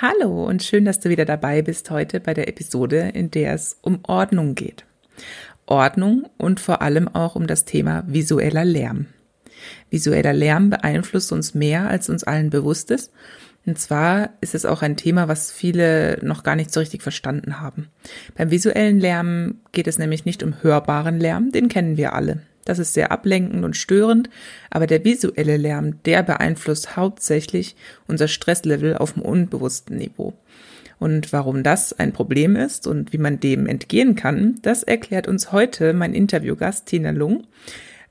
Hallo und schön, dass du wieder dabei bist heute bei der Episode, in der es um Ordnung geht. Ordnung und vor allem auch um das Thema visueller Lärm. Visueller Lärm beeinflusst uns mehr, als uns allen bewusst ist. Und zwar ist es auch ein Thema, was viele noch gar nicht so richtig verstanden haben. Beim visuellen Lärm geht es nämlich nicht um hörbaren Lärm, den kennen wir alle. Das ist sehr ablenkend und störend, aber der visuelle Lärm, der beeinflusst hauptsächlich unser Stresslevel auf dem unbewussten Niveau. Und warum das ein Problem ist und wie man dem entgehen kann, das erklärt uns heute mein Interviewgast Tina Lung.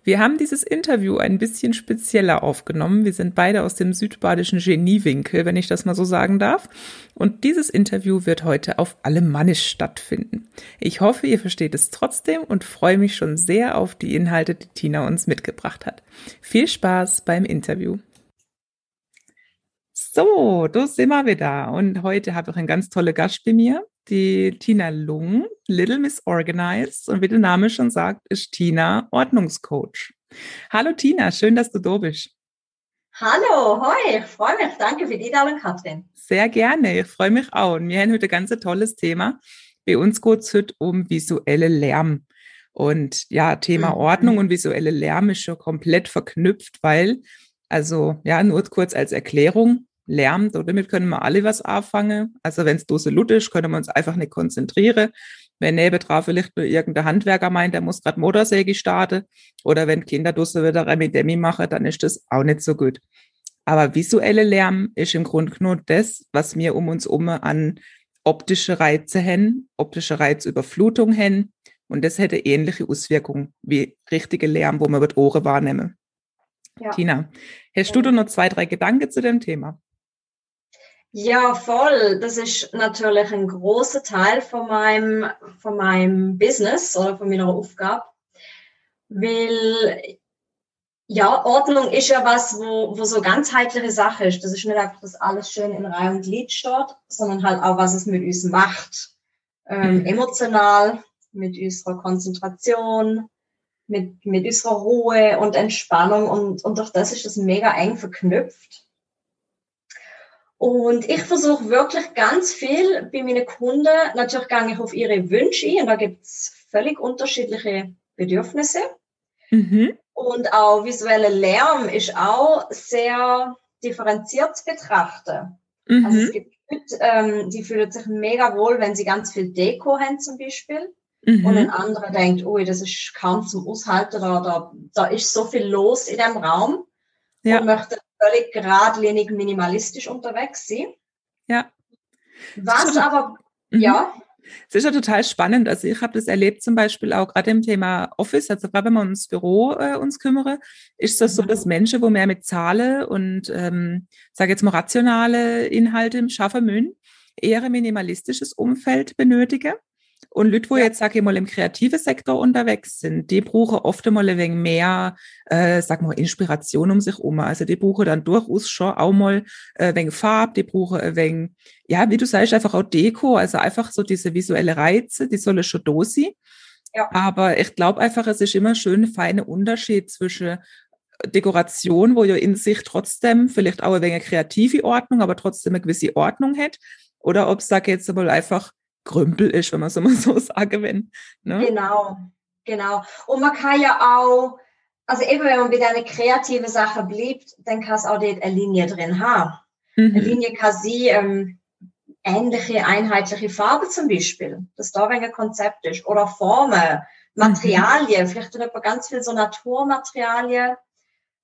Wir haben dieses Interview ein bisschen spezieller aufgenommen. Wir sind beide aus dem südbadischen Geniewinkel, wenn ich das mal so sagen darf. Und dieses Interview wird heute auf Alemannisch stattfinden. Ich hoffe, ihr versteht es trotzdem und freue mich schon sehr auf die Inhalte, die Tina uns mitgebracht hat. Viel Spaß beim Interview. So, da sind wir wieder. Und heute habe ich einen ganz tolle Gast bei mir die Tina Lung, Little Miss Organized. Und wie der Name schon sagt, ist Tina Ordnungscoach. Hallo Tina, schön, dass du da bist. Hallo, hoi, ich freue mich. Danke für die Einladung, Katrin. Sehr gerne, ich freue mich auch. Und wir haben heute ein ganz tolles Thema. Bei uns geht es heute um visuelle Lärm. Und ja, Thema mhm. Ordnung und visuelle Lärm ist schon komplett verknüpft, weil, also ja, nur kurz als Erklärung, Lärm, damit können wir alle was anfangen. Also wenn es Dose Lut ist, können wir uns einfach nicht konzentrieren. Wenn nebenan vielleicht nur irgendein Handwerker meint, der muss gerade Motorsäge starten, oder wenn Kinder Dose wieder Remi Demi machen, dann ist das auch nicht so gut. Aber visuelle Lärm ist im Grunde nur das, was wir um uns um an optische Reize haben, optische Reizüberflutung haben. Und das hätte ähnliche Auswirkungen wie richtige Lärm, wo man mit Ohren wahrnehmen. Ja. Tina, hast du da noch zwei, drei Gedanken zu dem Thema? Ja, voll. Das ist natürlich ein großer Teil von meinem, von meinem Business oder von meiner Aufgabe. Weil, ja, Ordnung ist ja was, wo, wo so ganzheitliche Sache ist. Das ist nicht einfach, dass alles schön in Reihe und Glied steht, sondern halt auch, was es mit uns macht. Ähm, mhm. emotional, mit unserer Konzentration, mit, mit unserer Ruhe und Entspannung und, und durch das ist das mega eng verknüpft. Und ich versuche wirklich ganz viel bei meinen Kunden, natürlich gehe ich auf ihre Wünsche ein und da gibt es völlig unterschiedliche Bedürfnisse. Mhm. Und auch visueller Lärm ist auch sehr differenziert zu betrachten. Mhm. Also es gibt Leute, ähm, die fühlen sich mega wohl, wenn sie ganz viel Deko haben zum Beispiel. Mhm. Und ein anderer denkt, ui, das ist kaum zum Aushalten, da, da, da ist so viel los in dem Raum. Ja. Und möchte völlig geradlinig minimalistisch unterwegs sein. Ja. Was aber, mhm. ja. Es ist ja total spannend. Also ich habe das erlebt zum Beispiel auch gerade im Thema Office, also gerade wenn wir uns Büro äh, uns kümmere, ist das so, mhm. dass Menschen, wo mehr mit Zahlen und ähm, sage jetzt mal rationale Inhalte im Schaffen müssen, eher ein minimalistisches Umfeld benötigen. Und Leute, wo ja. jetzt, sage ich mal, im kreativen Sektor unterwegs sind, die brauchen oft einmal ein wenig mehr, äh, sag mal, Inspiration um sich um. Also die brauchen dann durchaus schon auch mal äh, ein wenig Farbe, die brauchen ein wenig, ja, wie du sagst, einfach auch Deko, also einfach so diese visuelle Reize, die sollen schon da sein. Ja. Aber ich glaube einfach, es ist immer schön ein feiner Unterschied zwischen Dekoration, wo ja in sich trotzdem vielleicht auch ein wenig kreative Ordnung, aber trotzdem eine gewisse Ordnung hat. Oder ob es, sage jetzt mal, einfach Krümpel ist, wenn man so mal so sagen will. Ne? Genau, genau. Und man kann ja auch, also eben wenn man wieder eine kreative Sache bleibt, dann kann es auch dort eine Linie drin haben. Mhm. Eine Linie kann sie ähm, ähnliche, einheitliche Farbe zum Beispiel, dass da ein Konzept ist. Oder Formen, Materialien, mhm. vielleicht hat ganz viel so Naturmaterialien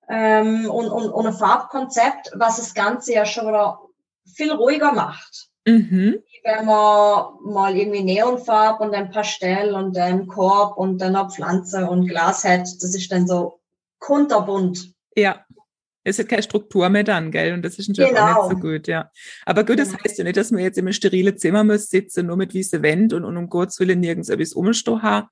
ähm, und, und, und ein Farbkonzept, was das Ganze ja schon wieder viel ruhiger macht. Mhm. Wenn man mal irgendwie Neonfarb und ein Pastell und ein Korb und dann eine Pflanze und Glas hat, das ist dann so kunterbunt. Ja. Es hat keine Struktur mehr dann, gell? Und das ist natürlich genau. auch nicht so genau. gut, ja. Aber gut, das genau. heißt ja nicht, dass man jetzt im sterilen Zimmer muss sitzen, nur mit weißen Wänden und, und um Gottes Willen nirgends etwas umstehen.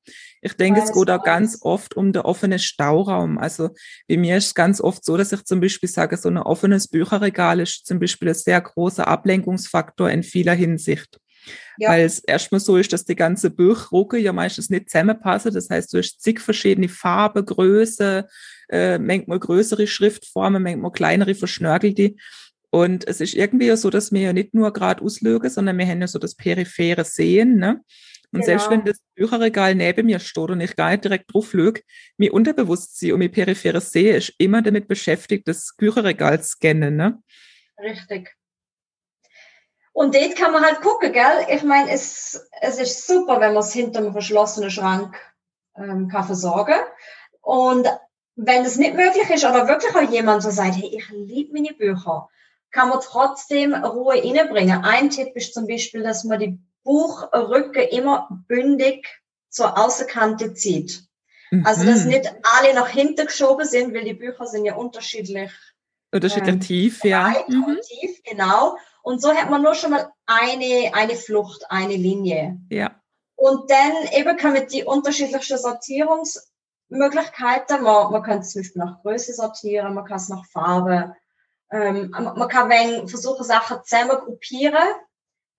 Ich denke, es geht auch ganz oft um den offenen Stauraum. Also bei mir ist es ganz oft so, dass ich zum Beispiel sage, so ein offenes Bücherregal ist zum Beispiel ein sehr großer Ablenkungsfaktor in vieler Hinsicht. Ja. Weil es erstmal so ist, dass die ganze Buchrucke ja meistens nicht zusammenpassen. Das heißt, du hast zig verschiedene Farben, Größe, äh, manchmal größere Schriftformen, manchmal kleinere verschnörkelte. Und es ist irgendwie so, dass wir ja nicht nur gerade auslögen, sondern wir haben ja so das periphere Sehen. Ne? Und genau. selbst wenn das Bücherregal neben mir steht und ich gar nicht direkt drauf lüge, mir Unterbewusstsein und mir peripheres Sehen ist immer damit beschäftigt, das Bücherregal zu scannen. Ne? Richtig. Und dort kann man halt gucken, gell? Ich meine, es, es ist super, wenn man es hinter einem verschlossenen Schrank ähm, kann versorgen. Und wenn es nicht möglich ist oder wirklich auch jemand so sagt, hey, ich liebe meine Bücher, kann man trotzdem Ruhe reinbringen. Ein Tipp ist zum Beispiel, dass man die Buchrücken immer bündig zur Außenkante zieht. Mhm. Also, dass nicht alle nach hinten geschoben sind, weil die Bücher sind ja unterschiedlich. Unterschiedlich ähm, tief, ja. Mhm. Tief, genau. Und so hat man nur schon mal eine, eine Flucht, eine Linie. Ja. Und dann eben kann man die unterschiedlichsten Sortierungsmöglichkeiten, man, man kann es zum Beispiel nach Größe sortieren, man kann es nach Farbe, ähm, man kann wenn versuchen, Sachen zusammen gruppieren,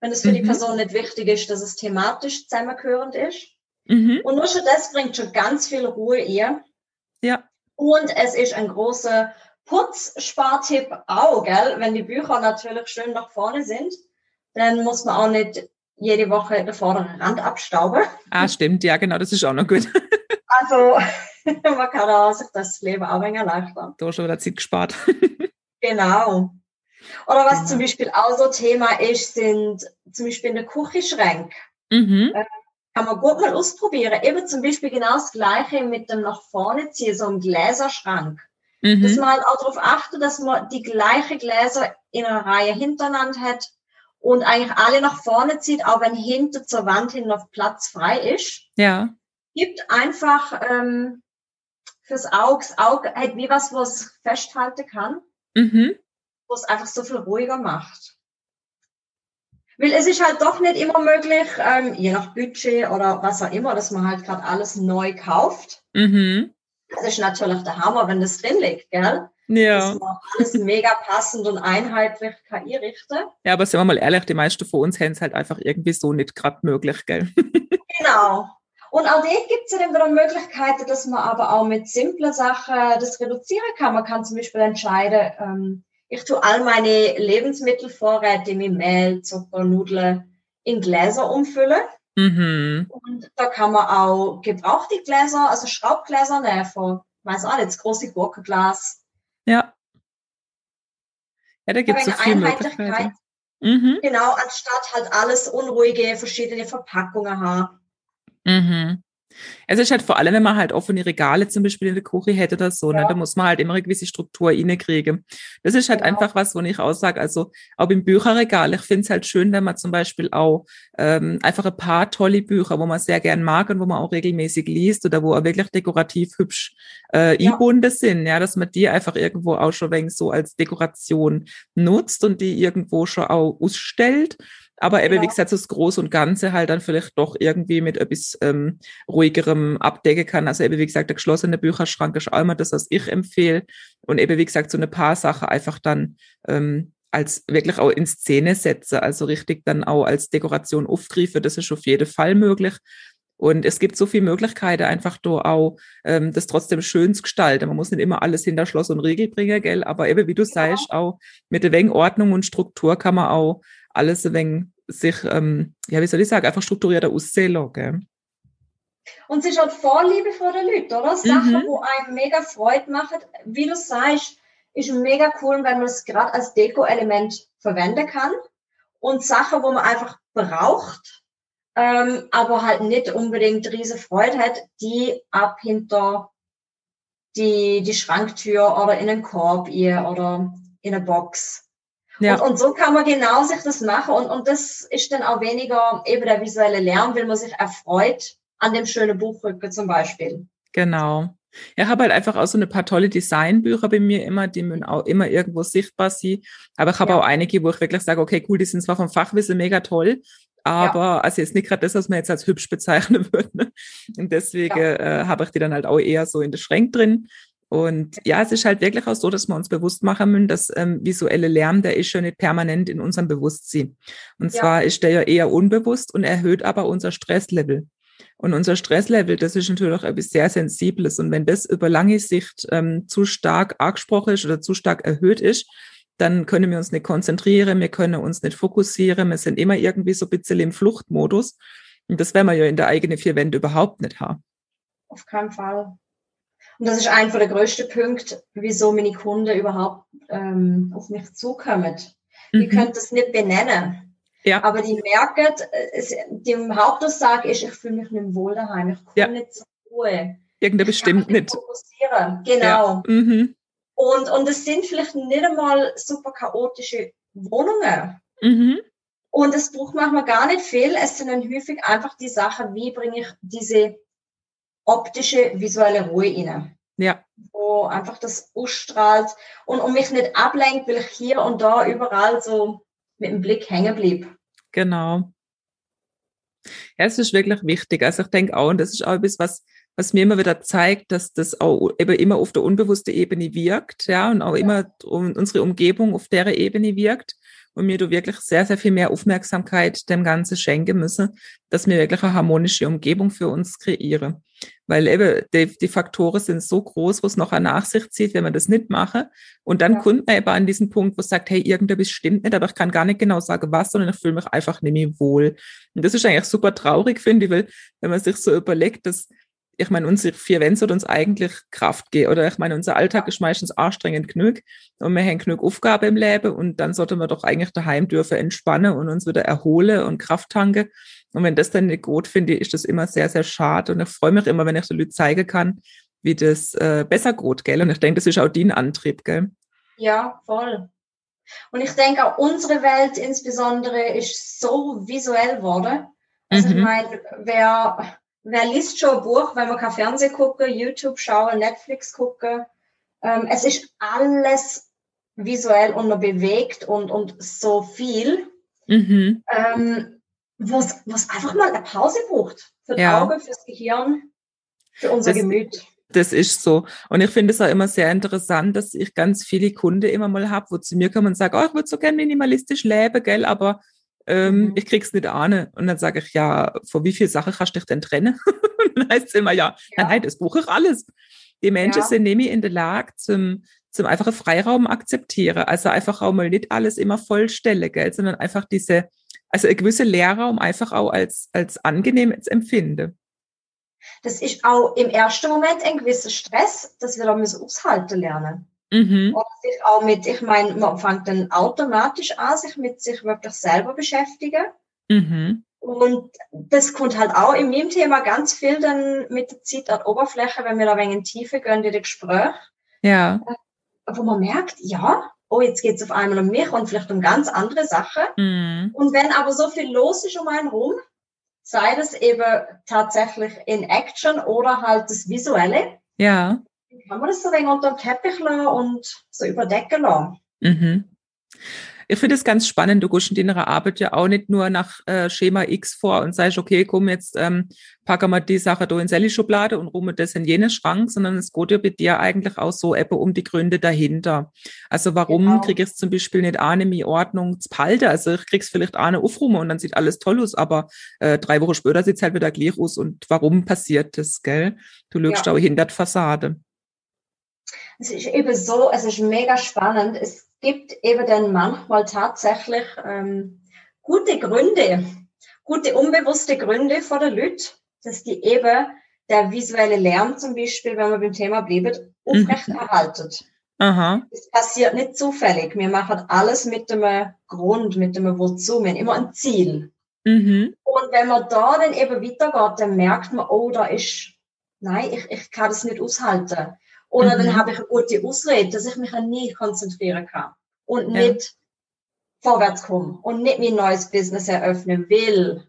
wenn es für mhm. die Person nicht wichtig ist, dass es thematisch zusammengehörend ist. Mhm. Und nur schon das bringt schon ganz viel Ruhe ihr. Ja. Und es ist ein großer Putzspartipp auch, gell? Wenn die Bücher natürlich schön nach vorne sind, dann muss man auch nicht jede Woche den vorderen Rand abstauben. Ah, stimmt, ja, genau, das ist auch noch gut. also, man kann auch sich das Leben auch ein wenig erleichtern. Da schon wieder Zeit gespart. genau. Oder was genau. zum Beispiel auch so Thema ist, sind zum Beispiel in der Küchenschränke. Mhm. Äh, kann man gut mal ausprobieren. Eben zum Beispiel genau das Gleiche mit dem nach vorne ziehen, so einem Gläserschrank. Mhm. Dass man halt auch darauf achtet, dass man die gleiche Gläser in einer Reihe hintereinander hat und eigentlich alle nach vorne zieht, auch wenn hinter zur Wand hin noch Platz frei ist. Ja. Gibt einfach ähm, fürs Auge, das Auge halt wie was, was festhalten kann, mhm. wo es einfach so viel ruhiger macht. Weil es ist halt doch nicht immer möglich, ähm, je nach Budget oder was auch immer, dass man halt gerade alles neu kauft. Mhm. Das ist natürlich der Hammer, wenn das drin liegt, gell? Ja. Dass man alles mega passend und einheitlich KI richten. Ja, aber sind wir mal ehrlich, die meisten von uns haben es halt einfach irgendwie so nicht gerade möglich, gell? genau. Und auch dort gibt es ja dann wieder Möglichkeiten, dass man aber auch mit simplen Sachen das reduzieren kann. Man kann zum Beispiel entscheiden, ähm, ich tue all meine Lebensmittelvorräte wie Mehl, Zucker, Nudeln in Gläser umfüllen. Mhm. Und da kann man auch gebrauchte Gläser, also Schraubgläser nehmen von, weiß auch nicht, das große Gurkenglas. Ja. Ja, da gibt es so viele Möglichkeiten. Mhm. Genau, anstatt halt alles unruhige, verschiedene Verpackungen haben. Mhm. Es ist halt vor allem, wenn man halt offene Regale zum Beispiel in der Küche hätte oder so, ne, ja. ne, da muss man halt immer eine gewisse Struktur reinkriegen. Das ist halt genau. einfach was, wo ich auch sage, also auch im Bücherregal, ich finde es halt schön, wenn man zum Beispiel auch ähm, einfach ein paar tolle Bücher, wo man sehr gern mag und wo man auch regelmäßig liest oder wo auch wirklich dekorativ hübsch äh, ja. eingebunden sind, ja, dass man die einfach irgendwo auch schon wenig so als Dekoration nutzt und die irgendwo schon auch ausstellt aber eben, ja. wie gesagt, so das Groß und Ganze halt dann vielleicht doch irgendwie mit etwas ähm, ruhigerem abdecken kann. Also eben, wie gesagt, der geschlossene Bücherschrank ist auch immer das, was ich empfehle. Und eben, wie gesagt, so eine paar Sachen einfach dann ähm, als wirklich auch in Szene setze, also richtig dann auch als Dekoration aufgreife, das ist auf jeden Fall möglich. Und es gibt so viele Möglichkeiten, einfach da auch ähm, das trotzdem schön zu gestalten. Man muss nicht immer alles hinter Schloss und Riegel bringen, gell? Aber eben, wie du ja. sagst, auch mit der Ordnung und Struktur kann man auch alles ein wenig sich, ähm, ja, wie soll ich sagen, einfach strukturierter aussehen gell? Und es ist halt Vorliebe vor den Leuten, oder? Sachen, mhm. wo einem mega Freude machen. Wie du sagst, ist mega cool, wenn man es gerade als Deko-Element verwenden kann. Und Sachen, wo man einfach braucht, ähm, aber halt nicht unbedingt riese Freude hat, die ab hinter die, die Schranktür oder in einen Korb ihr oder in eine Box Ja. Und, und so kann man genau sich das machen und, und das ist dann auch weniger eben der visuelle Lärm, weil man sich erfreut an dem schönen Buchrücken zum Beispiel. Genau. Ich habe halt einfach auch so ein paar tolle Designbücher bei mir immer, die müssen auch immer irgendwo sichtbar sind. Aber ich habe ja. auch einige, wo ich wirklich sage, okay, cool, die sind zwar vom Fachwissen mega toll, aber ja. also jetzt nicht gerade das, was man jetzt als hübsch bezeichnen würde. Ne? Und deswegen ja. äh, habe ich die dann halt auch eher so in der Schränk drin. Und ja, es ist halt wirklich auch so, dass wir uns bewusst machen müssen, dass ähm, visuelle Lärm, der ist schon nicht permanent in unserem Bewusstsein. Und zwar ist der ja eher unbewusst und erhöht aber unser Stresslevel. Und unser Stresslevel, das ist natürlich auch etwas sehr Sensibles. Und wenn das über lange Sicht ähm, zu stark angesprochen ist oder zu stark erhöht ist, dann können wir uns nicht konzentrieren, wir können uns nicht fokussieren, wir sind immer irgendwie so ein bisschen im Fluchtmodus. Und das werden wir ja in der eigenen vier Wände überhaupt nicht haben. Auf keinen Fall. Und das ist einfach der größte Punkt, wieso meine Kunden überhaupt ähm, auf mich zukommen. Mhm. Die können das nicht benennen. Ja. Aber die merken, es, die Hauptaussage ist, ich fühle mich nicht wohl daheim, ich komme ja. nicht zur Ruhe. Irgendeine bestimmt nicht. Fokussieren. Genau. Ja. Mhm. Und, und es sind vielleicht nicht einmal super chaotische Wohnungen. Mhm. Und es braucht manchmal gar nicht viel. Es sind dann häufig einfach die Sachen, wie bringe ich diese optische, visuelle Ruhe rein. Ja. Wo einfach das ausstrahlt und, und mich nicht ablenkt, weil ich hier und da überall so mit dem Blick hängen blieb. Genau. Ja, es ist wirklich wichtig. Also ich denke auch, und das ist auch etwas, was, was mir immer wieder zeigt, dass das auch eben immer auf der unbewussten Ebene wirkt, ja, und auch ja. immer unsere Umgebung auf der Ebene wirkt und mir du wirklich sehr, sehr viel mehr Aufmerksamkeit dem Ganzen schenken müssen, dass wir wirklich eine harmonische Umgebung für uns kreieren. Weil eben die, die Faktoren sind so groß, wo es noch eine Nachsicht zieht, wenn man das nicht mache. Und dann ja. kommt man eben an diesen Punkt, wo es sagt, hey, irgendetwas stimmt nicht, aber ich kann gar nicht genau sagen, was, sondern ich fühle mich einfach nicht mehr wohl. Und das ist eigentlich super traurig, finde ich, weil wenn man sich so überlegt, dass ich meine, unsere vier Wände soll uns eigentlich Kraft geben. Oder ich meine, unser Alltag ist meistens anstrengend genug und wir haben genug Aufgaben im Leben und dann sollten wir doch eigentlich daheim dürfen entspannen und uns wieder erholen und Kraft tanken. Und wenn das dann nicht gut finde, ist das immer sehr, sehr schade. Und ich freue mich immer, wenn ich den Leuten zeigen kann, wie das äh, besser geht, gell? Und ich denke, das ist auch dein Antrieb, gell? Ja, voll. Und ich denke auch unsere Welt insbesondere ist so visuell geworden. Also mhm. ich meine, wer wer liest schon ein Buch, wenn man kein Fernsehen gucken, YouTube schauen, Netflix gucken? Ähm, es ist alles visuell und noch bewegt und, und so viel, mhm. ähm, was einfach mal eine Pause braucht. Für die ja. Augen, fürs Gehirn, für unser das, Gemüt. Das ist so. Und ich finde es auch immer sehr interessant, dass ich ganz viele Kunden immer mal habe, wo zu mir kommen und sagen, oh, ich würde so gerne minimalistisch leben, gell, aber ähm, mhm. ich krieg's nicht ahne. Und dann sage ich, ja, vor wie viel Sachen kannst du dich denn trennen? dann heißt es immer, ja, ja. nein, das brauche ich alles. Die Menschen ja. sind nämlich in der Lage zum, zum einfachen Freiraum akzeptieren. Also einfach auch mal nicht alles immer vollstelle, gell, sondern einfach diese, also ein gewisser Leerraum einfach auch als, als angenehm zu empfinden. Das ist auch im ersten Moment ein gewisser Stress, dass wir da müssen aushalten lernen. Mhm. Und sich auch mit, ich meine, man fängt dann automatisch an, sich mit sich wirklich selber beschäftigen. Mhm. Und das kommt halt auch in meinem Thema ganz viel dann mit der Zeit an die Oberfläche, wenn wir da ein wenig in Tiefe gehen in den Gespräch. Ja. Wo man merkt, ja, oh, jetzt geht es auf einmal um mich und vielleicht um ganz andere Sachen. Mhm. Und wenn aber so viel los ist um einen rum, sei das eben tatsächlich in Action oder halt das Visuelle. Ja kann man das so ein unter dem Teppich lassen und so überdecken lassen. Mhm. Ich finde es ganz spannend, du gehst in deiner Arbeit ja auch nicht nur nach äh, Schema X vor und sagst, okay, komm, jetzt ähm, packen wir die Sache da in Sally Schublade und rum das in jene Schrank, sondern es geht ja bei dir eigentlich auch so eben um die Gründe dahinter. Also warum genau. kriege ich es zum Beispiel nicht eine mi Ordnung zu behalten? Also ich krieg's vielleicht eine aufrufen und dann sieht alles toll aus, aber äh, drei Wochen später sieht's halt wieder gleich aus und warum passiert das, gell? Du lügst ja. auch hinter der Fassade es ist eben so, es ist mega spannend. Es gibt eben dann manchmal tatsächlich ähm, gute Gründe, gute unbewusste Gründe vor der Leute, dass die eben der visuelle Lärm zum Beispiel, wenn wir beim Thema bleiben, aufrechterhalten. Mhm. Aha. Es passiert nicht zufällig. Wir machen alles mit dem Grund, mit dem Wozu. Wir haben immer ein Ziel. Mhm. Und wenn man da dann eben weitergeht, dann merkt man, oh, da ist, nein, ich, ich kann das nicht aushalten. Oder mhm. dann habe ich eine gute Ausrede, dass ich mich nie konzentrieren kann. Und ja. nicht vorwärts komme und nicht mein neues Business eröffnen will.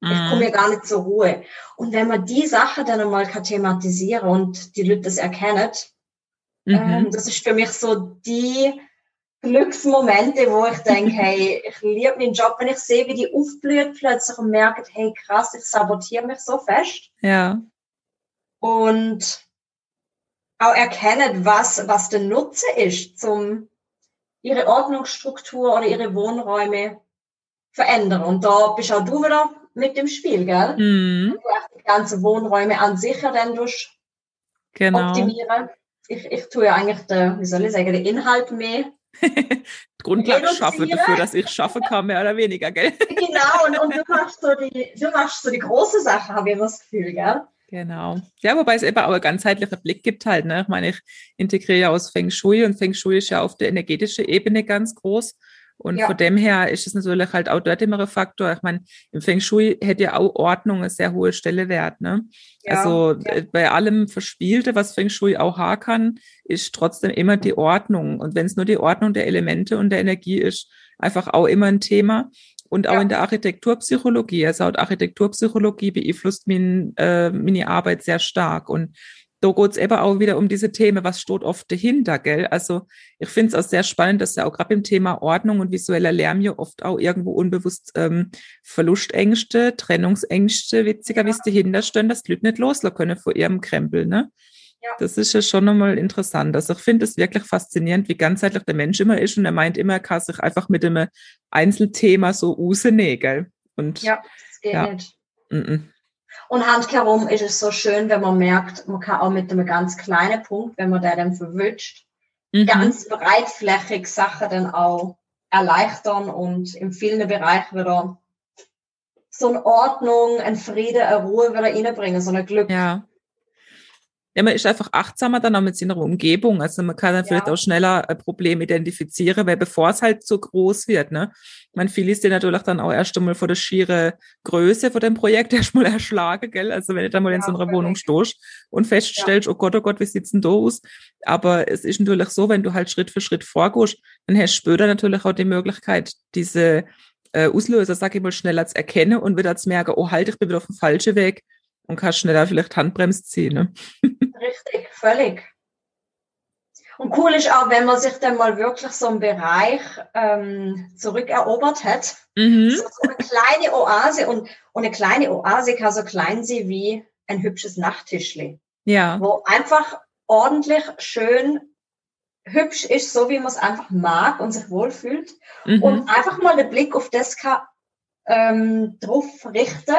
Mhm. Ich komme ja gar nicht zur Ruhe. Und wenn man die Sache dann einmal kann thematisieren und die Leute das erkennen, mhm. ähm, das ist für mich so die Glücksmomente, wo ich denke, hey, ich liebe meinen Job, wenn ich sehe, wie die aufblüht plötzlich und merke, hey, krass, ich sabotiere mich so fest. Ja. Und auch erkennen, was, was der Nutzen ist, zum ihre Ordnungsstruktur oder ihre Wohnräume verändern. Und da bist auch du wieder mit dem Spiel, gell? Mhm. Die ganzen Wohnräume an sich ja dann durch genau. optimieren. Ich, ich tue ja eigentlich, den, wie soll ich sagen, den Inhalt mehr die Grundlage schaffe dafür, dass ich schaffen kann, mehr oder weniger, gell? Genau, und, und du machst so die, du machst so die große Sache, habe ich immer das Gefühl, gell? Genau. Ja, wobei es eben auch ein ganzheitlicher Blick gibt halt. Ne? Ich meine, ich integriere ja aus Feng Shui und Feng Shui ist ja auf der energetischen Ebene ganz groß. Und ja. von dem her ist es natürlich halt auch dort immer ein Faktor. Ich meine, im Feng Shui hätte ja auch Ordnung eine sehr hohe Stelle wert. Ne? Ja, also ja. bei allem Verspielte, was Feng Shui auch haben kann, ist trotzdem immer die Ordnung. Und wenn es nur die Ordnung der Elemente und der Energie ist, einfach auch immer ein Thema. Und auch ja. in der Architekturpsychologie, also auch Architekturpsychologie beeinflusst mein, äh, meine Arbeit sehr stark. Und da geht's eben auch wieder um diese Themen, was steht oft dahinter, gell? Also ich finde es auch sehr spannend, dass ja auch gerade im Thema Ordnung und visueller Lärm ja oft auch irgendwo unbewusst ähm, Verlustängste, Trennungsängste, witziger, wie es dahinter stehen, dass die Leute nicht loslassen können vor ihrem Krempel, ne? Das ist ja schon nochmal interessant. Also ich finde es wirklich faszinierend, wie ganzheitlich der Mensch immer ist und er meint immer, er kann sich einfach mit einem Einzelthema so rausnehmen, gell? Und, ja, das geht ja. nicht. Mm -mm. Und handkehrum ist es so schön, wenn man merkt, man kann auch mit einem ganz kleinen Punkt, wenn man den dann verwünscht, mhm. ganz breitflächig Sachen dann auch erleichtern und in vielen Bereichen wieder so eine Ordnung, ein Friede, eine Ruhe wieder reinbringen, so ein Glück. Ja ja, man ist einfach achtsamer dann auch mit seiner Umgebung. Also man kann dann ja. vielleicht auch schneller ein Problem identifizieren, weil bevor es halt so groß wird, ne? Man viele ist ja natürlich dann auch erst einmal vor der schiere Größe von dem Projekt erstmal erschlagen, gell? Also wenn du dann mal ja, in so einer Wohnung stehst und feststellst, ja. oh Gott, oh Gott, wie sieht's denn da aus? Aber es ist natürlich so, wenn du halt Schritt für Schritt vorgehst, dann hast du später natürlich auch die Möglichkeit, diese äh, Auslöser, sag ich mal, schneller zu erkennen und wieder zu merken, oh halt, ich bin wieder auf dem falschen Weg und kannst schneller vielleicht Handbremse ziehen. Ne? Richtig, völlig. Und cool ist auch, wenn man sich dann mal wirklich so einen Bereich ähm, zurückerobert hat. Mhm. So, so, eine kleine Oase und, und eine kleine Oase kann so klein sein wie ein hübsches Nachttischli. Ja. Wo einfach ordentlich schön hübsch ist, so wie man es einfach mag und sich wohlfühlt. Mhm. Und einfach mal den Blick auf das kann, ähm, drauf richten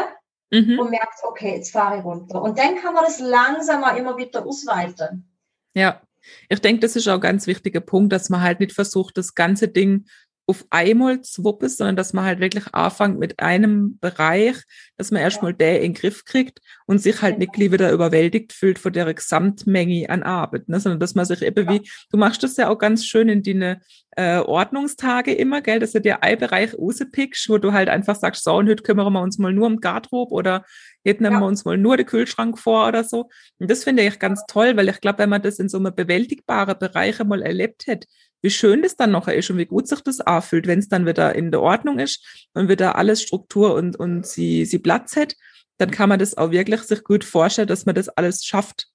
mhm. und merkt, okay, jetzt fahre ich runter. Und dann kann man das langsam immer wieder ausweiten. Ja, ich denke, das ist auch ein ganz wichtiger Punkt, dass man halt nicht versucht, das ganze Ding auf einmal zu wuppen, sondern dass man halt wirklich anfängt mit einem Bereich, dass man erstmal der in den Griff kriegt und sich halt nicht genau. wieder überwältigt fühlt von der Gesamtmenge an Arbeit, ne? sondern dass man sich eben wie, du machst das ja auch ganz schön in deine äh, Ordnungstage immer, gell, dass du dir ein Bereich rauspickst, wo du halt einfach sagst, so, und heute kümmern wir uns mal nur um Garderobe oder jetzt nehmen ja. wir uns mal nur den Kühlschrank vor oder so. Und das finde ich ganz toll, weil ich glaube, wenn man das in so einem bewältigbaren Bereich mal erlebt hat, wie schön das dann noch ist und wie gut sich das anfühlt, wenn es dann wieder in der Ordnung ist und wieder alles Struktur und, und sie, sie Platz hat, dann kann man das auch wirklich sich gut vorstellen, dass man das alles schafft.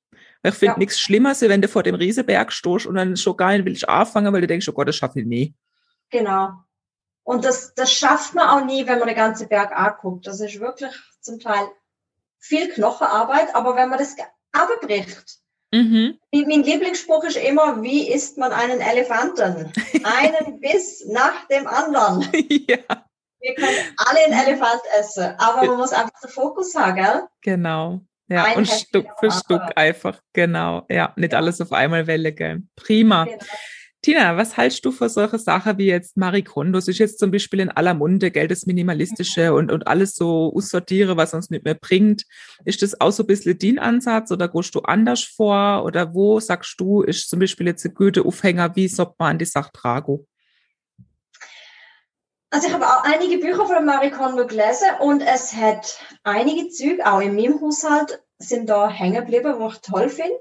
Ich finde ja. nichts Schlimmer, wenn du vor dem Riesenberg stehst und dann schon gar nicht willst anfangen, weil du denkst, oh Gott, das schaffe ich nie. Genau. Und das, das schafft man auch nie, wenn man den ganzen Berg anguckt. Das ist wirklich zum Teil viel Knochenarbeit, aber wenn man das abbricht, Mhm. Mein Lieblingsspruch ist immer, wie isst man einen Elefanten? Einen Biss nach dem anderen. ja. Wir können alle einen Elefant essen, aber man muss einfach den Fokus haben, gell? Genau. Ja, Ein und Stück für Stück einfach, genau. Ja, nicht ja. alles auf einmal Welle, gell? Prima. Genau. Tina, was hältst du für solche Sachen wie jetzt Marie Kondo? Das ist jetzt zum Beispiel in aller Munde, Geld das Minimalistische und, und alles so aussortiere, was uns nicht mehr bringt. Ist das auch so ein bisschen dein Ansatz oder gehst du anders vor? Oder wo sagst du, ist zum Beispiel jetzt ein guter Aufhänger, wie sollte man an die Sache tragen? Also ich habe auch einige Bücher von Marie Kondo gelesen und es hat einige Züge, auch in meinem Haushalt, sind da hängen geblieben, wo ich toll finde.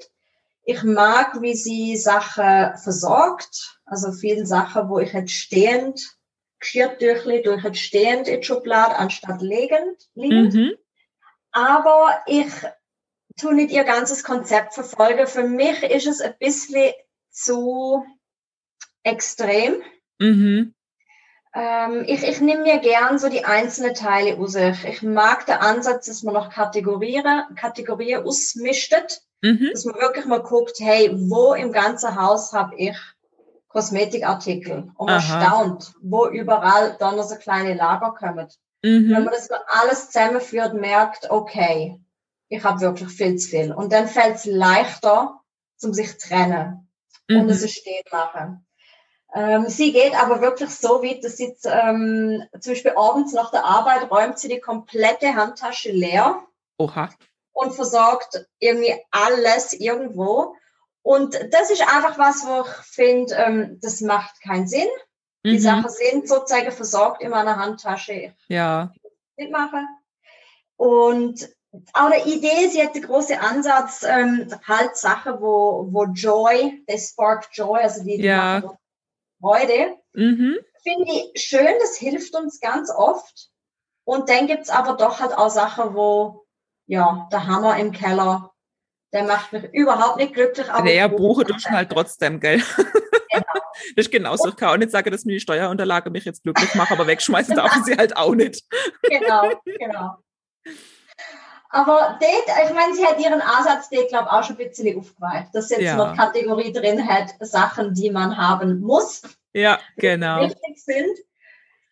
Ich mag, wie sie Sachen versorgt, also viele Sachen, wo ich jetzt stehend Geschirrtüchli durch jetzt stehend in die Schublade anstatt liegend. liegend. Mhm. Aber ich tue nicht ihr ganzes Konzept verfolgen. Für mich ist es ein bisschen zu extrem. Mhm. Ähm, ich, ich nehme mir gern so die einzelnen Teile aus. Ich mag den Ansatz, dass man noch Kategorien, Kategorien ausmischtet, mhm. dass man wirklich mal guckt, hey, wo im ganzen Haus habe ich Kosmetikartikel? Und man Aha. staunt, wo überall dann noch so kleine Lager kommen. Mhm. Wenn man das mal alles zusammenführt, merkt, okay, ich habe wirklich viel zu viel. Und dann fällt es leichter, zum sich trennen mhm. und es stehen machen. Ähm, sie geht aber wirklich so weit, dass sie ähm, zum Beispiel abends nach der Arbeit räumt sie die komplette Handtasche leer. Oha. Und versorgt irgendwie alles irgendwo. Und das ist einfach was, wo ich finde, ähm, das macht keinen Sinn. Die mhm. Sachen sind sozusagen versorgt in meiner Handtasche. Ja. Mitmachen. Und auch der Idee, sie hat den großen Ansatz, ähm, halt Sachen, wo, wo Joy, they spark Joy, also die, die ja. Freude. Mhm. Finde ich schön, das hilft uns ganz oft. Und dann gibt's aber doch halt auch Sachen, wo, ja, der Hammer im Keller, der macht mich überhaupt nicht glücklich. Aber naja, Buche tust halt trotzdem, gell? Genau. Das ist genauso. Ich kann auch nicht sagen, dass mir die Steuerunterlage mich jetzt glücklich macht, aber wegschmeißen darf ich sie halt auch nicht. Genau, genau. Aber dort, ich meine, sie hat ihren Ansatz, der glaube auch schon ein bisschen aufgeweicht, dass jetzt ja. noch Kategorie drin hat, Sachen, die man haben muss. Ja, genau. Wichtig sind.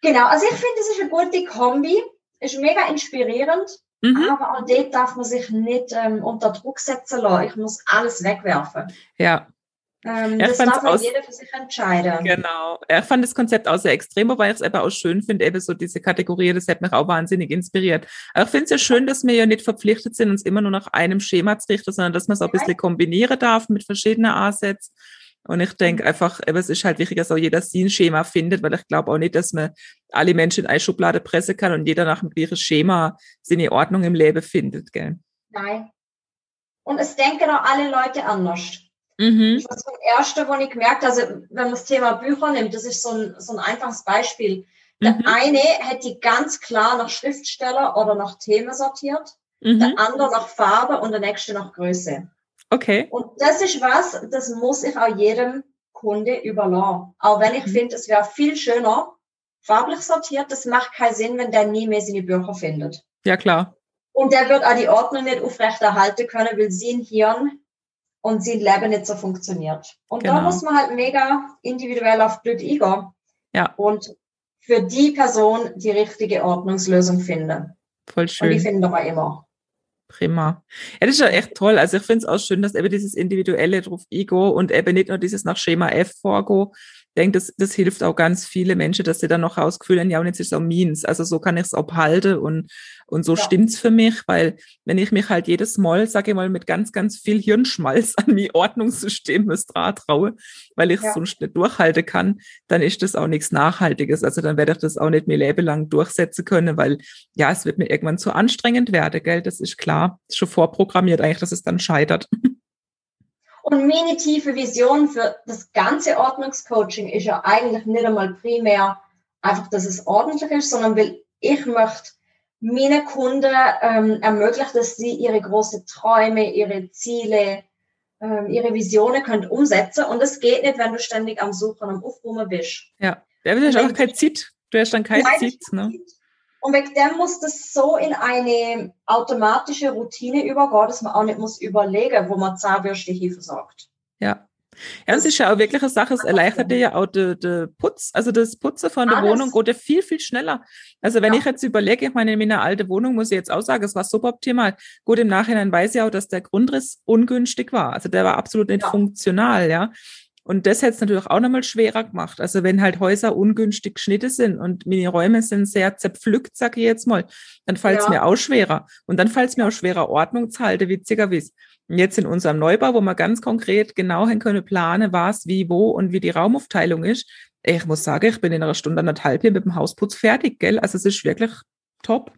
Genau, also ich finde, es ist eine gute Kombi, ist mega inspirierend, mhm. aber auch dort darf man sich nicht ähm, unter Druck setzen lassen. Ich muss alles wegwerfen. Ja, ähm, das darf auch jeder für sich entscheiden. Genau. Er fand das Konzept auch sehr extrem, wobei ich es aber auch schön finde, eben so diese Kategorie, das hat mich auch wahnsinnig inspiriert. Aber ich finde es ja schön, dass wir ja nicht verpflichtet sind, uns immer nur nach einem Schema zu richten, sondern dass man es auch ein bisschen kombinieren darf mit verschiedenen Ansätzen. Und ich denke mhm. einfach, es ist halt wichtig, dass auch jeder sein Schema findet, weil ich glaube auch nicht, dass man alle Menschen in eine Schublade pressen kann und jeder nach dem gleichen Schema seine Ordnung im Leben findet, gell? Nein. Und es denken auch alle Leute anders. Mhm. Das ist das Erste, wo ich gemerkt also wenn man das Thema Bücher nimmt, das ist so ein, so ein einfaches Beispiel. Der mhm. eine hätte ganz klar nach Schriftsteller oder nach Themen sortiert, mhm. der andere nach Farbe und der nächste nach Größe. Okay. Und das ist was, das muss ich auch jedem Kunde überlassen. Auch wenn ich mhm. finde, es wäre viel schöner, farblich sortiert, das macht keinen Sinn, wenn der nie mehr seine Bücher findet. Ja, klar. Und der wird auch die Ordnung nicht aufrechterhalten können, weil sein Hirn und sein Leben nicht so funktioniert. Und genau. da muss man halt mega individuell auf Blöd eingehen. Ja. Und für die Person die richtige Ordnungslösung finden. Voll schön. Und die finden wir immer. Prima. Ja, das ist ja echt toll. Also ich finde es auch schön, dass eben dieses individuelle drauf Ego und eben nicht nur dieses nach Schema F vorgo, denke, das, das hilft auch ganz viele Menschen, dass sie dann noch rausgefühlen, ja, und jetzt ist es auch meins. Also so kann ich es abhalten und, und so ja. stimmt's für mich, weil wenn ich mich halt jedes Mal, sage ich mal, mit ganz, ganz viel Hirnschmalz an die Ordnungssystem traue, weil ich es ja. sonst nicht durchhalten kann, dann ist das auch nichts Nachhaltiges. Also dann werde ich das auch nicht mehr lebenlang durchsetzen können, weil ja, es wird mir irgendwann zu anstrengend werden, gell? Das ist klar. Das ist schon vorprogrammiert eigentlich, dass es dann scheitert. Und meine tiefe Vision für das ganze Ordnungscoaching ist ja eigentlich nicht einmal primär einfach, dass es ordentlich ist, sondern weil ich möchte meine Kunden ähm, ermöglichen, dass sie ihre großen Träume, ihre Ziele, ähm, ihre Visionen können umsetzen. Und das geht nicht, wenn du ständig am Suchen, am Aufräumen bist. Ja, da ist auch kein Zeit. Du hast dann kein Zeit. Ne? Und wegen dem muss das so in eine automatische Routine übergehen, dass man auch nicht muss überlegen, wo man Zahnbürste hier versorgt. Ja. Ja, es ist ja auch wirklich eine Sache, es erleichtert dir ja auch den de Putz, also das Putzen von der Alles. Wohnung geht ja viel, viel schneller. Also wenn ja. ich jetzt überlege, ich meine, in meiner alten Wohnung muss ich jetzt auch sagen, es war suboptimal. Gut, im Nachhinein weiß ich auch, dass der Grundriss ungünstig war. Also der war absolut nicht ja. funktional, ja. Und das hätte es natürlich auch nochmal schwerer gemacht. Also wenn halt Häuser ungünstig geschnitten sind und meine Räume sind sehr zerpflückt, sage ich jetzt mal, dann fällt es ja. mir auch schwerer. Und dann fällt es mir auch schwerer, Ordnung zu halten, witziger wie Jetzt in unserem Neubau, wo wir ganz konkret genau hin können planen, was, wie, wo und wie die Raumaufteilung ist. Ich muss sagen, ich bin in einer Stunde anderthalb hier mit dem Hausputz fertig, gell? Also es ist wirklich top.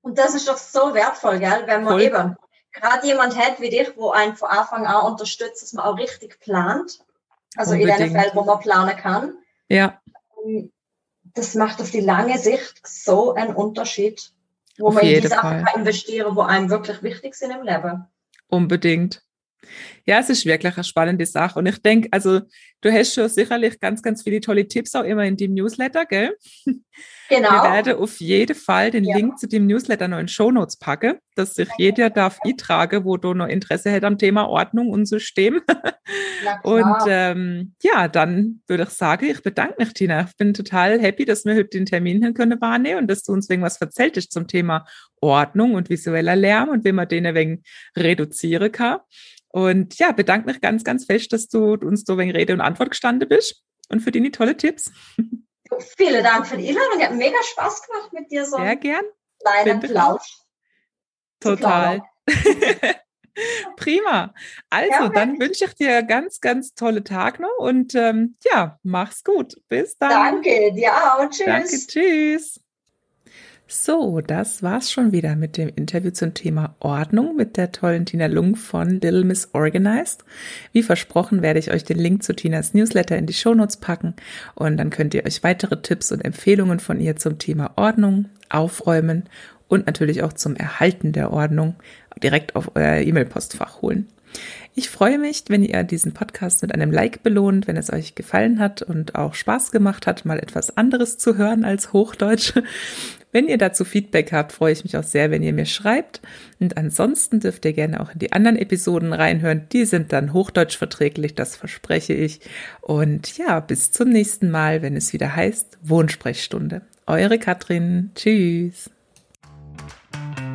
Und das ist doch so wertvoll, gell? Wenn man Voll. eben gerade jemand hat wie dich, wo einen von Anfang an unterstützt, dass man auch richtig plant also Unbedingt. in den Fällen, wo man planen kann. Ja. Ähm, das macht auf die lange Sicht so einen Unterschied, wo auf man in die Sachen kann investieren, wo einem wirklich wichtig sind im Leben. Unbedingt. Ja, es ist wirklich eine spannende Sache. Und ich denke, also du hast schon sicherlich ganz, ganz viele tolle Tipps auch immer in dem Newsletter, gell? Genau. Wir werden auf jeden Fall den ja. Link zu dem Newsletter noch in Show Notes packen, dass sich jeder darf eintragen, wo du noch Interesse hat am Thema Ordnung und System. und ähm, ja, dann würde ich sagen, ich bedanke mich, Tina. Ich bin total happy, dass wir heute den Termin hin können wahrnehmen und dass du uns irgendwas erzählt hast zum Thema Ordnung und visueller Lärm und wie man den ein wenig reduzieren kann. Und ja, bedanke mich ganz, ganz fest, dass du uns so wegen Rede und Antwort gestanden bist und für deine tolle Tipps. Vielen Dank für die Einladung. Hat mega Spaß gemacht mit dir so. Sehr gern. Kleinen Plausch. Total. Prima. Also, ja, dann wünsche ich dir ganz, ganz tolle Tag noch und ähm, ja, mach's gut. Bis dann. Danke, dir auch. Tschüss. Danke, tschüss. So, das war's schon wieder mit dem Interview zum Thema Ordnung mit der tollen Tina Lung von Little Miss Organized. Wie versprochen werde ich euch den Link zu Tinas Newsletter in die Shownotes packen und dann könnt ihr euch weitere Tipps und Empfehlungen von ihr zum Thema Ordnung, Aufräumen und natürlich auch zum Erhalten der Ordnung direkt auf euer E-Mail-Postfach holen. Ich freue mich, wenn ihr diesen Podcast mit einem Like belohnt, wenn es euch gefallen hat und auch Spaß gemacht hat, mal etwas anderes zu hören als Hochdeutsch. Wenn ihr dazu Feedback habt, freue ich mich auch sehr, wenn ihr mir schreibt. Und ansonsten dürft ihr gerne auch in die anderen Episoden reinhören. Die sind dann Hochdeutsch verträglich, das verspreche ich. Und ja, bis zum nächsten Mal, wenn es wieder heißt Wohnsprechstunde. Eure Katrin. Tschüss. Thank you.